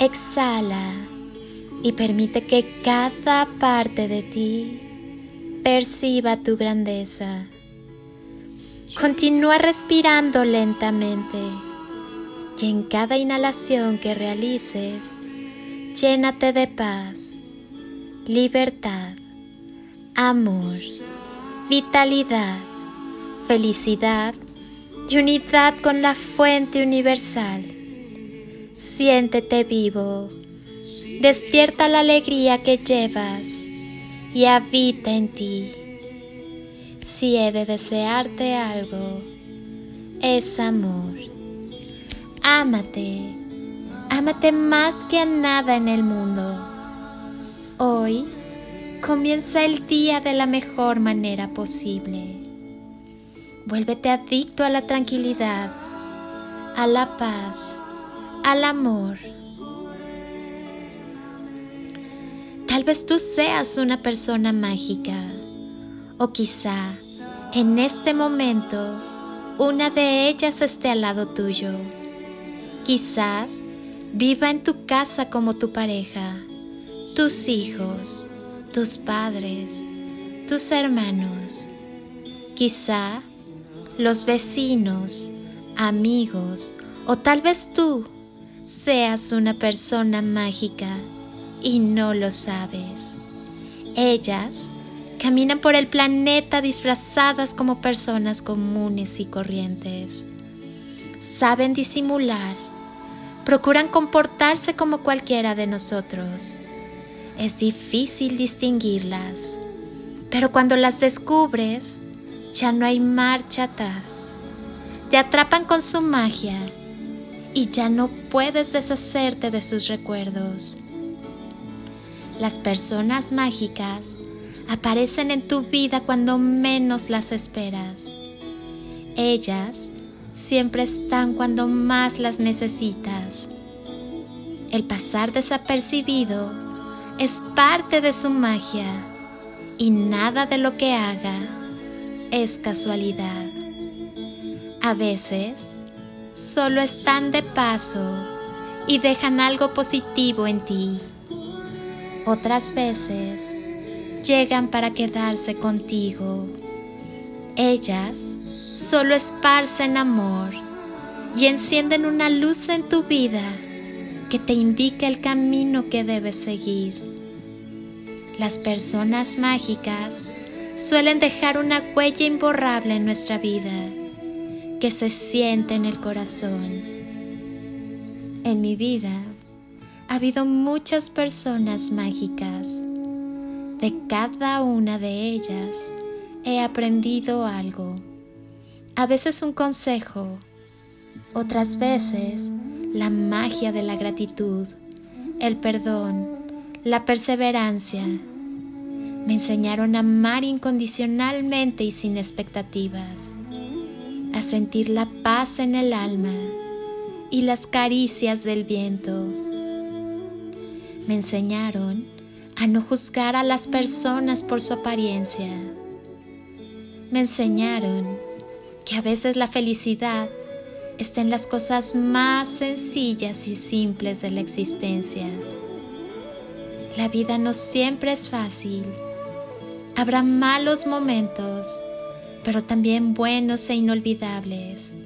Exhala y permite que cada parte de ti perciba tu grandeza. Continúa respirando lentamente y en cada inhalación que realices, llénate de paz, libertad, amor, vitalidad, felicidad y unidad con la fuente universal. Siéntete vivo, despierta la alegría que llevas y habita en ti. Si he de desearte algo, es amor. Ámate, ámate más que a nada en el mundo. Hoy comienza el día de la mejor manera posible. Vuélvete adicto a la tranquilidad, a la paz, al amor. Tal vez tú seas una persona mágica o quizá en este momento una de ellas esté al lado tuyo. Quizás viva en tu casa como tu pareja, tus hijos, tus padres, tus hermanos. Quizá los vecinos, amigos o tal vez tú seas una persona mágica y no lo sabes. Ellas caminan por el planeta disfrazadas como personas comunes y corrientes. Saben disimular procuran comportarse como cualquiera de nosotros. Es difícil distinguirlas, pero cuando las descubres, ya no hay marcha atrás. Te atrapan con su magia y ya no puedes deshacerte de sus recuerdos. Las personas mágicas aparecen en tu vida cuando menos las esperas. Ellas siempre están cuando más las necesitas. El pasar desapercibido es parte de su magia y nada de lo que haga es casualidad. A veces solo están de paso y dejan algo positivo en ti. Otras veces llegan para quedarse contigo ellas solo esparcen amor y encienden una luz en tu vida que te indica el camino que debes seguir. Las personas mágicas suelen dejar una huella imborrable en nuestra vida que se siente en el corazón. En mi vida ha habido muchas personas mágicas. De cada una de ellas he aprendido algo. A veces un consejo, otras veces la magia de la gratitud, el perdón, la perseverancia. Me enseñaron a amar incondicionalmente y sin expectativas, a sentir la paz en el alma y las caricias del viento. Me enseñaron a no juzgar a las personas por su apariencia me enseñaron que a veces la felicidad está en las cosas más sencillas y simples de la existencia. La vida no siempre es fácil. Habrá malos momentos, pero también buenos e inolvidables,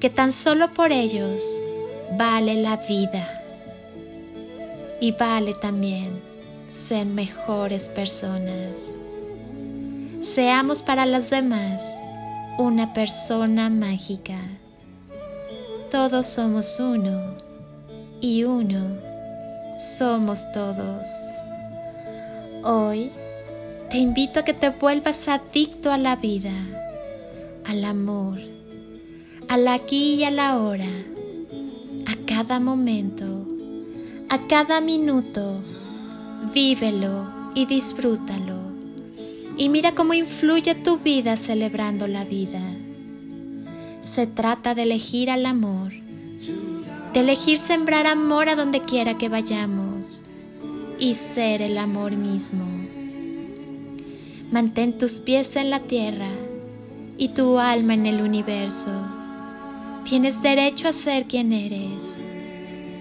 que tan solo por ellos vale la vida. y vale también ser mejores personas. Seamos para los demás una persona mágica. Todos somos uno y uno somos todos. Hoy te invito a que te vuelvas adicto a la vida, al amor, al aquí y a la hora, a cada momento, a cada minuto. Vívelo y disfrútalo. Y mira cómo influye tu vida celebrando la vida. Se trata de elegir al amor, de elegir sembrar amor a donde quiera que vayamos y ser el amor mismo. Mantén tus pies en la tierra y tu alma en el universo. Tienes derecho a ser quien eres.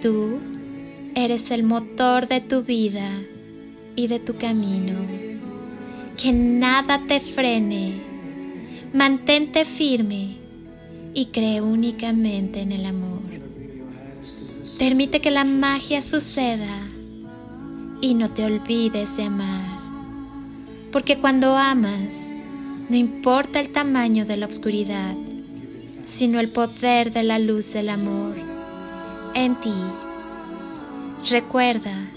Tú eres el motor de tu vida y de tu camino. Que nada te frene. Mantente firme y cree únicamente en el amor. Permite que la magia suceda y no te olvides de amar. Porque cuando amas, no importa el tamaño de la oscuridad, sino el poder de la luz del amor en ti. Recuerda,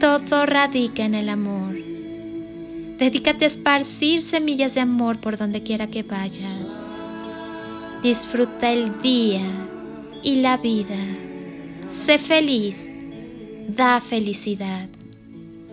todo radica en el amor. Dedícate a esparcir semillas de amor por donde quiera que vayas. Disfruta el día y la vida. Sé feliz. Da felicidad.